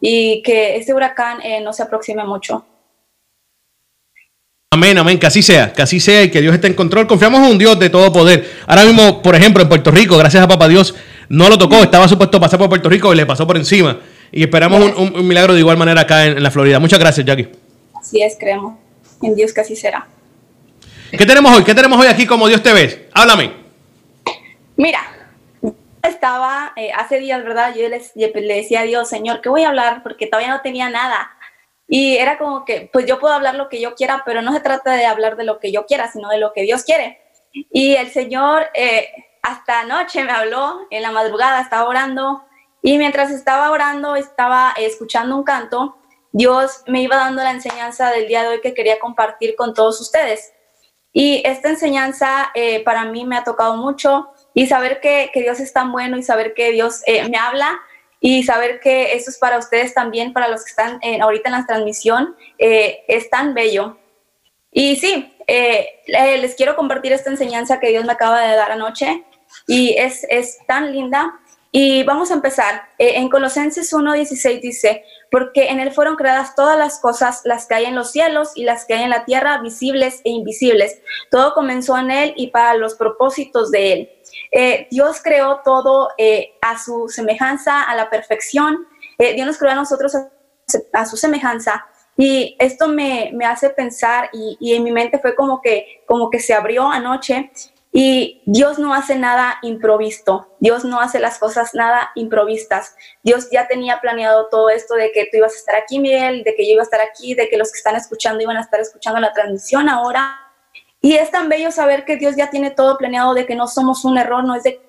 y que este huracán eh, no se aproxime mucho. Amén, amén, que así sea, que así sea y que Dios esté en control. Confiamos en un Dios de todo poder. Ahora mismo, por ejemplo, en Puerto Rico, gracias a Papá Dios, no lo tocó, estaba supuesto pasar por Puerto Rico y le pasó por encima. Y esperamos un, milagro de igual manera acá en, la Florida. Muchas gracias, Jackie. Así es, creemos en Dios que así será. ¿Qué tenemos hoy? ¿Qué tenemos hoy aquí como Dios te ve? Háblame. Mira, estaba eh, hace días, ¿verdad? Yo le decía a Dios, Señor, ¿qué voy a hablar? Porque todavía no tenía nada. Y era como que, pues yo puedo hablar lo que yo quiera, pero no se trata de hablar de lo que yo quiera, sino de lo que Dios quiere. Y el Señor eh, hasta anoche me habló, en la madrugada estaba orando, y mientras estaba orando, estaba escuchando un canto, Dios me iba dando la enseñanza del día de hoy que quería compartir con todos ustedes. Y esta enseñanza eh, para mí me ha tocado mucho y saber que, Dios es tan bueno y saber que Dios eh, me habla y saber que eso es para ustedes también, para los que están eh, ahorita en la transmisión, eh, es tan bello. Y sí, eh, les quiero compartir esta enseñanza que Dios me acaba de dar anoche y es, es tan linda. Y vamos a empezar. en Colosenses 1.16 dice, porque en Él fueron creadas todas las cosas, las que hay en los cielos y las que hay en la tierra, visibles e invisibles. Todo comenzó en Él y para los propósitos de Él eh, Dios creó todo eh, a su semejanza, a la perfección. Eh, Dios nos creó a nosotros a, su semejanza. Y esto me, hace pensar y, en mi mente fue como que, como que se abrió anoche y Dios no hace nada improvisto, Dios no hace las cosas nada improvistas. Dios ya tenía planeado todo esto de que tú ibas a estar aquí, Miguel, de que yo iba a estar aquí, de que los que están escuchando iban a estar escuchando la transmisión ahora. Y es tan bello saber que Dios ya tiene todo planeado, de que no somos un error, no es de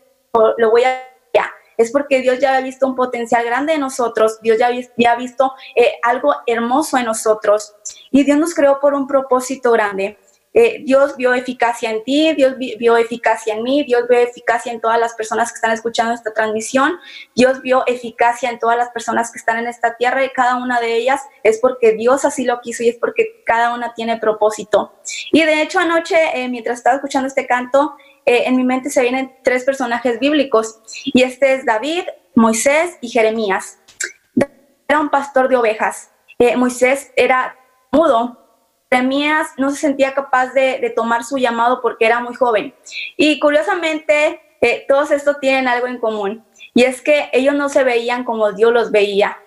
lo voy a ya. Es porque Dios ya ha visto un potencial grande en nosotros, Dios ya, ya ha visto eh, algo hermoso en nosotros y Dios nos creó por un propósito grande. Eh, Dios vio eficacia en ti, Dios vio eficacia en mí, Dios vio eficacia en todas las personas que están escuchando esta transmisión, Dios vio eficacia en todas las personas que están en esta tierra y cada una de ellas es porque Dios así lo quiso y es porque cada una tiene propósito. Y de hecho anoche, eh, mientras estaba escuchando este canto, eh, en mi mente se vienen tres personajes bíblicos y este es David, Moisés y Jeremías. Era un pastor de ovejas. Moisés era mudo, Jeremías no se sentía capaz de, tomar su llamado porque era muy joven. Y curiosamente, eh, todos estos tienen algo en común, y es que ellos no se veían como Dios los veía.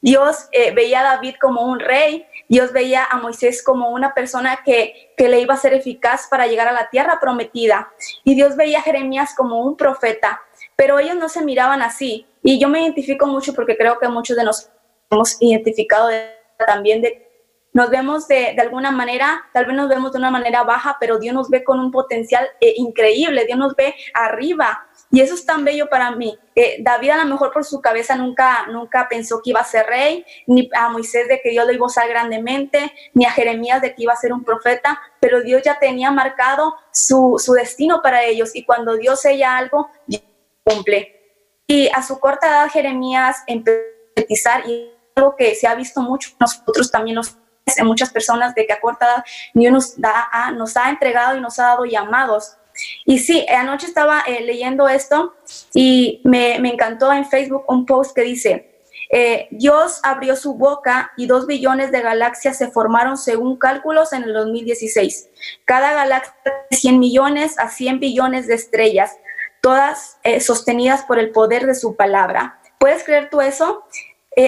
Dios eh, veía a David como un rey, Dios veía a Moisés como una persona que, que le iba a ser eficaz para llegar a la tierra prometida, y Dios veía a Jeremías como un profeta, pero ellos no se miraban así. Y yo me identifico mucho porque creo que muchos de nosotros hemos identificado también de nos vemos de, alguna manera, tal vez nos vemos de una manera baja, pero Dios nos ve con un potencial eh, increíble, Dios nos ve arriba. Y eso es tan bello para mí. Eh, David a lo mejor por su cabeza nunca, nunca pensó que iba a ser rey, ni a Moisés de que Dios lo iba a usar grandemente, ni a Jeremías de que iba a ser un profeta, pero Dios ya tenía marcado su, su destino para ellos. Y cuando Dios sella algo, cumple. Y a su corta edad Jeremías empezó a profetizar y algo que se ha visto mucho, nosotros también los en muchas personas de que a corta edad Dios nos, ha entregado y nos ha dado llamados. Y sí, anoche estaba eh, leyendo esto y me, me, encantó en Facebook un post que dice, eh, Dios abrió su boca y dos billones de galaxias se formaron según cálculos en el 2016. Cada galaxia de 100 millones a 100 billones de estrellas, todas eh, sostenidas por el poder de su palabra. ¿Puedes creer tú eso?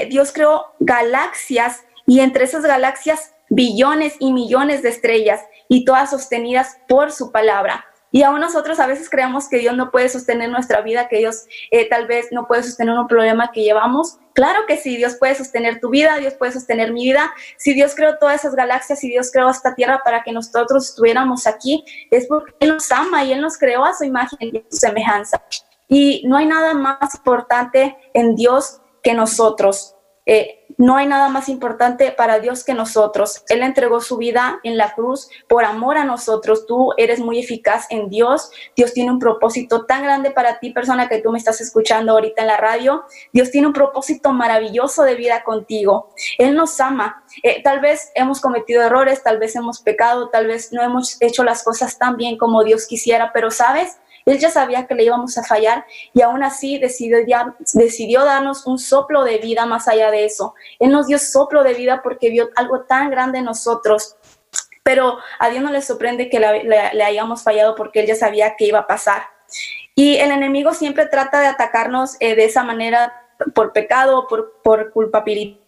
Dios creó galaxias y entre esas galaxias billones y millones de estrellas y todas sostenidas por su palabra. Y aún nosotros a veces creemos que Dios no puede sostener nuestra vida, que Dios eh, tal vez no puede sostener un problema que llevamos. Claro que sí, Dios puede sostener tu vida, Dios puede sostener mi vida. Si Dios creó todas esas galaxias, si Dios creó esta tierra para que nosotros estuviéramos aquí, es porque Él nos ama y Él nos creó a su imagen y a su semejanza. Y no hay nada más importante en Dios que nosotros. Eh, no hay nada más importante para Dios que nosotros. Él entregó su vida en la cruz por amor a nosotros. Tú eres muy eficaz en Dios. Dios tiene un propósito tan grande para ti, persona que tú me estás escuchando ahorita en la radio. Dios tiene un propósito maravilloso de vida contigo. Él nos ama. Eh, tal vez hemos cometido errores, tal vez hemos pecado, tal vez no hemos hecho las cosas tan bien como Dios quisiera, pero sabes, Él ya sabía que le íbamos a fallar y aún así decidió, darnos un soplo de vida más allá de eso. Él nos dio soplo de vida porque vio algo tan grande en nosotros. Pero a Dios no le sorprende que le, hayamos fallado porque Él ya sabía que iba a pasar. Y el enemigo siempre trata de atacarnos eh, de esa manera por pecado, por, por culpabilidad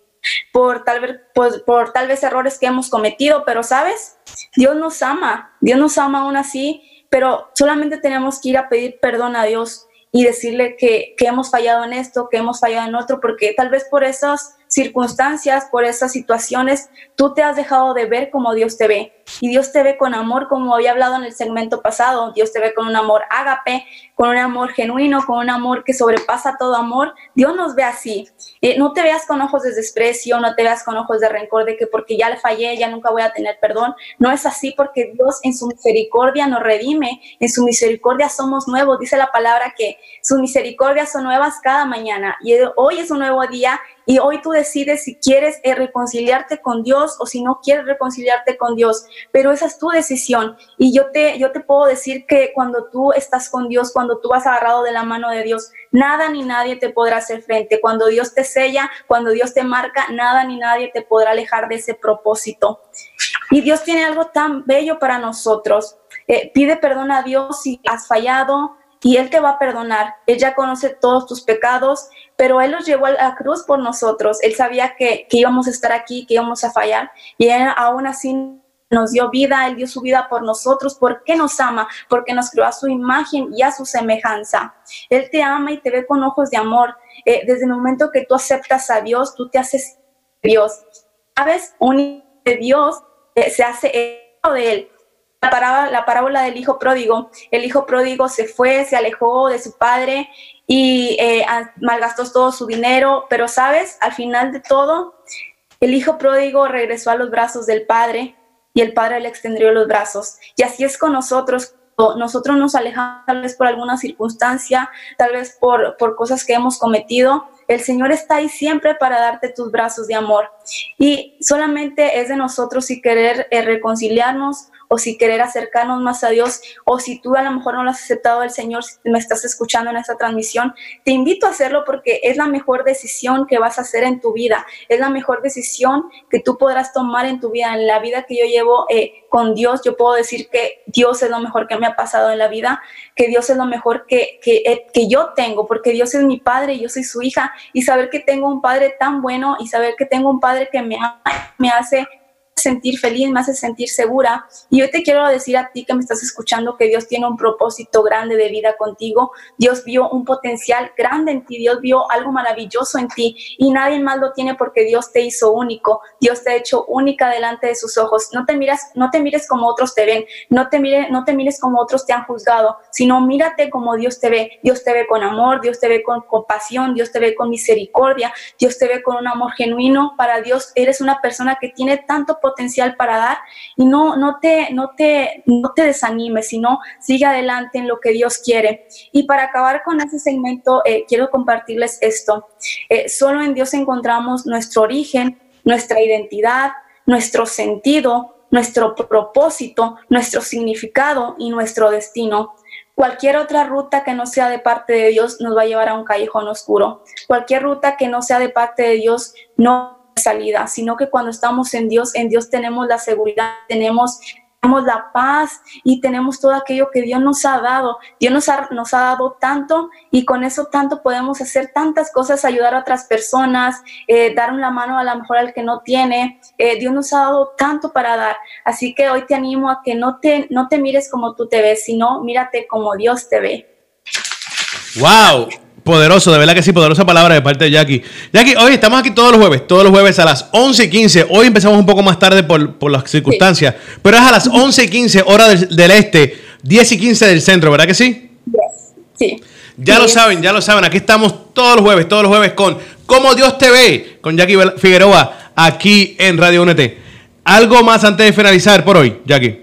tal, vez, por, por tal vez errores que hemos cometido, pero sabes, Dios nos ama, Dios nos ama aún así, pero solamente tenemos que ir a pedir perdón a Dios y decirle que, que hemos fallado en esto, que hemos fallado en otro, porque tal vez por esas circunstancias, por esas situaciones, tú te has dejado de ver como Dios te ve. Y Dios te ve con amor, como había hablado en el segmento pasado. Dios te ve con un amor ágape, con un amor genuino, con un amor que sobrepasa todo amor. Dios nos ve así. Eh, no te veas con ojos de desprecio, no te veas con ojos de rencor de que porque ya le fallé, ya nunca voy a tener perdón. No es así porque Dios en su misericordia nos redime, en su misericordia somos nuevos. Dice la palabra que sus misericordias son nuevas cada mañana y hoy es un nuevo día y hoy tú decides si quieres eh, reconciliarte con Dios o si no quieres reconciliarte con Dios, pero esa es tu decisión. Y yo te, yo te puedo decir que cuando tú estás con Dios, cuando tú vas agarrado de la mano de Dios, nada ni nadie te podrá hacer frente. Cuando Dios te sella, cuando Dios te marca, nada ni nadie te podrá alejar de ese propósito. Y Dios tiene algo tan bello para nosotros. Eh, pide perdón a Dios si has fallado, y Él te va a perdonar. Él ya conoce todos tus pecados, pero Él los llevó a la cruz por nosotros. Él sabía que, íbamos a estar aquí, que íbamos a fallar, y Él aún así nos dio vida, Él dio su vida por nosotros. ¿Por qué nos ama? Porque nos creó a su imagen y a su semejanza. Él te ama y te ve con ojos de amor. Eh, desde el momento que tú aceptas a Dios, tú te haces Dios. ¿Sabes? Un de Dios eh, se hace de Él la parábola, la parábola del hijo pródigo. El hijo pródigo se fue, se alejó de su padre y eh, malgastó todo su dinero, pero sabes, al final de todo, el hijo pródigo regresó a los brazos del padre y el padre le extendió los brazos. Y así es con nosotros. Nosotros nos alejamos tal vez por alguna circunstancia, tal vez por, por cosas que hemos cometido. El Señor está ahí siempre para darte tus brazos de amor. Y solamente es de nosotros si querer eh, reconciliarnos o si querer acercarnos más a Dios, o si tú a lo mejor no lo has aceptado al Señor, si me estás escuchando en esta transmisión, te invito a hacerlo porque es la mejor decisión que vas a hacer en tu vida, es la mejor decisión que tú podrás tomar en tu vida, en la vida que yo llevo eh, con Dios, yo puedo decir que Dios es lo mejor que me ha pasado en la vida, que Dios es lo mejor que, que, eh, que yo tengo, porque Dios es mi padre y yo soy su hija, y saber que tengo un padre tan bueno y saber que tengo un padre que me, me hace sentir feliz, me hace sentir segura. Y hoy te quiero decir a ti que me estás escuchando que Dios tiene un propósito grande de vida contigo. Dios vio un potencial grande en ti, Dios vio algo maravilloso en ti y nadie más lo tiene porque Dios te hizo único. Dios te ha hecho única delante de sus ojos. No te miras, no te mires como otros te ven, no te mires, no te mires como otros te han juzgado, sino mírate como Dios te ve. Dios te ve con amor, Dios te ve con compasión, Dios te ve con misericordia, Dios te ve con un amor genuino. Para Dios eres una persona que tiene tanto potencial para dar y no, no, te, no, te, no te desanimes, sino sigue adelante en lo que Dios quiere. Y para acabar con ese segmento, eh, quiero compartirles esto. Eh, solo en Dios encontramos nuestro origen, nuestra identidad, nuestro sentido, nuestro propósito, nuestro significado y nuestro destino. Cualquier otra ruta que no sea de parte de Dios nos va a llevar a un callejón oscuro. Cualquier ruta que no sea de parte de Dios no salida, sino que cuando estamos en Dios, en Dios tenemos la seguridad, tenemos, tenemos la paz y tenemos todo aquello que Dios nos ha dado. Dios nos ha, nos ha dado tanto y con eso tanto podemos hacer tantas cosas, ayudar a otras personas, eh, dar una mano a lo mejor al que no tiene. Eh, Dios nos ha dado tanto para dar. Así que hoy te animo a que no te, no te mires como tú te ves, sino mírate como Dios te ve. ¡Wow! Poderoso, de verdad que sí, poderosa palabra de parte de Jackie. Jackie, hoy estamos aquí todos los jueves, todos los jueves a las 11 y 15. Hoy empezamos un poco más tarde por, las circunstancias, pero es a las 11 y 15 hora del, este, 10 y 15 del centro, ¿verdad que sí? Sí. Ya lo saben, ya lo saben. Aquí estamos todos los jueves, todos los jueves con Como Dios te ve, con Jackie Figueroa, aquí en Radio UNT. ¿Algo más antes de finalizar por hoy, Jackie?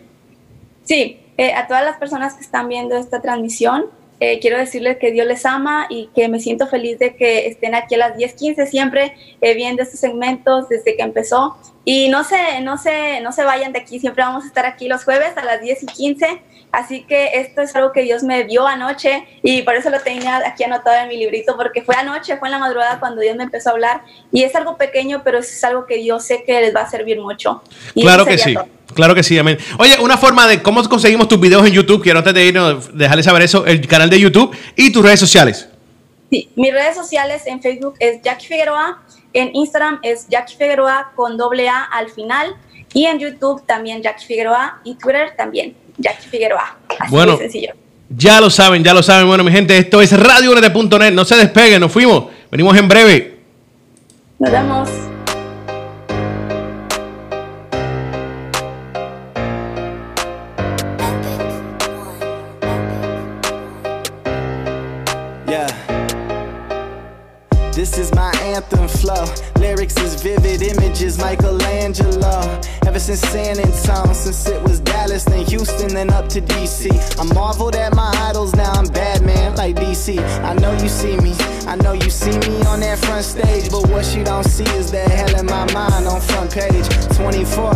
Sí, eh, a todas las personas que están viendo esta transmisión, eh, quiero decirles que Dios les ama y que me siento feliz de que estén aquí a las 10:15 siempre eh, viendo estos segmentos desde que empezó. Y no se, no, se, no se vayan de aquí, siempre vamos a estar aquí los jueves a las 10 y 15. Así que esto es algo que Dios me dio anoche y por eso lo tenía aquí anotado en mi librito, porque fue anoche, fue en la madrugada cuando Dios me empezó a hablar. Y es algo pequeño, pero es algo que yo sé que les va a servir mucho. claro que sí. Claro que sí, amén. Oye, una forma de cómo conseguimos tus videos en YouTube, quiero antes de irnos, dejarles saber eso, el canal de YouTube y tus redes sociales. Sí, mis redes sociales en Facebook es Jackie Figueroa, en Instagram es Jackie Figueroa con doble A al final y en YouTube también Jackie Figueroa y Twitter también Jackie Figueroa. Así bueno, de sencillo. Ya lo saben, ya lo saben. Bueno, mi gente, esto es RadioUNT.net. No se despeguen, nos fuimos. Venimos en breve. Nos vemos. This is my anthem flow. Lyrics is vivid images, Michelangelo. Ever since San Antonio, since it was Dallas, then Houston, then up to DC. I marveled at my idols, now I'm Batman like DC. I know you see me, I know you see me on that front stage, but what you don't see is the hell in my mind on front page. 24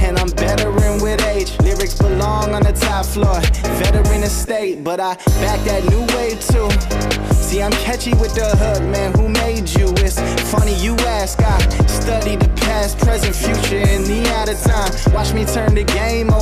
and I'm veteran with age. Lyrics belong on the top floor, veteran estate, but I back that new wave too. See, I'm catchy with the hook, man. Who made you? It's funny you ask. I study the past, present, future, and the out of time. Watch me turn the game over.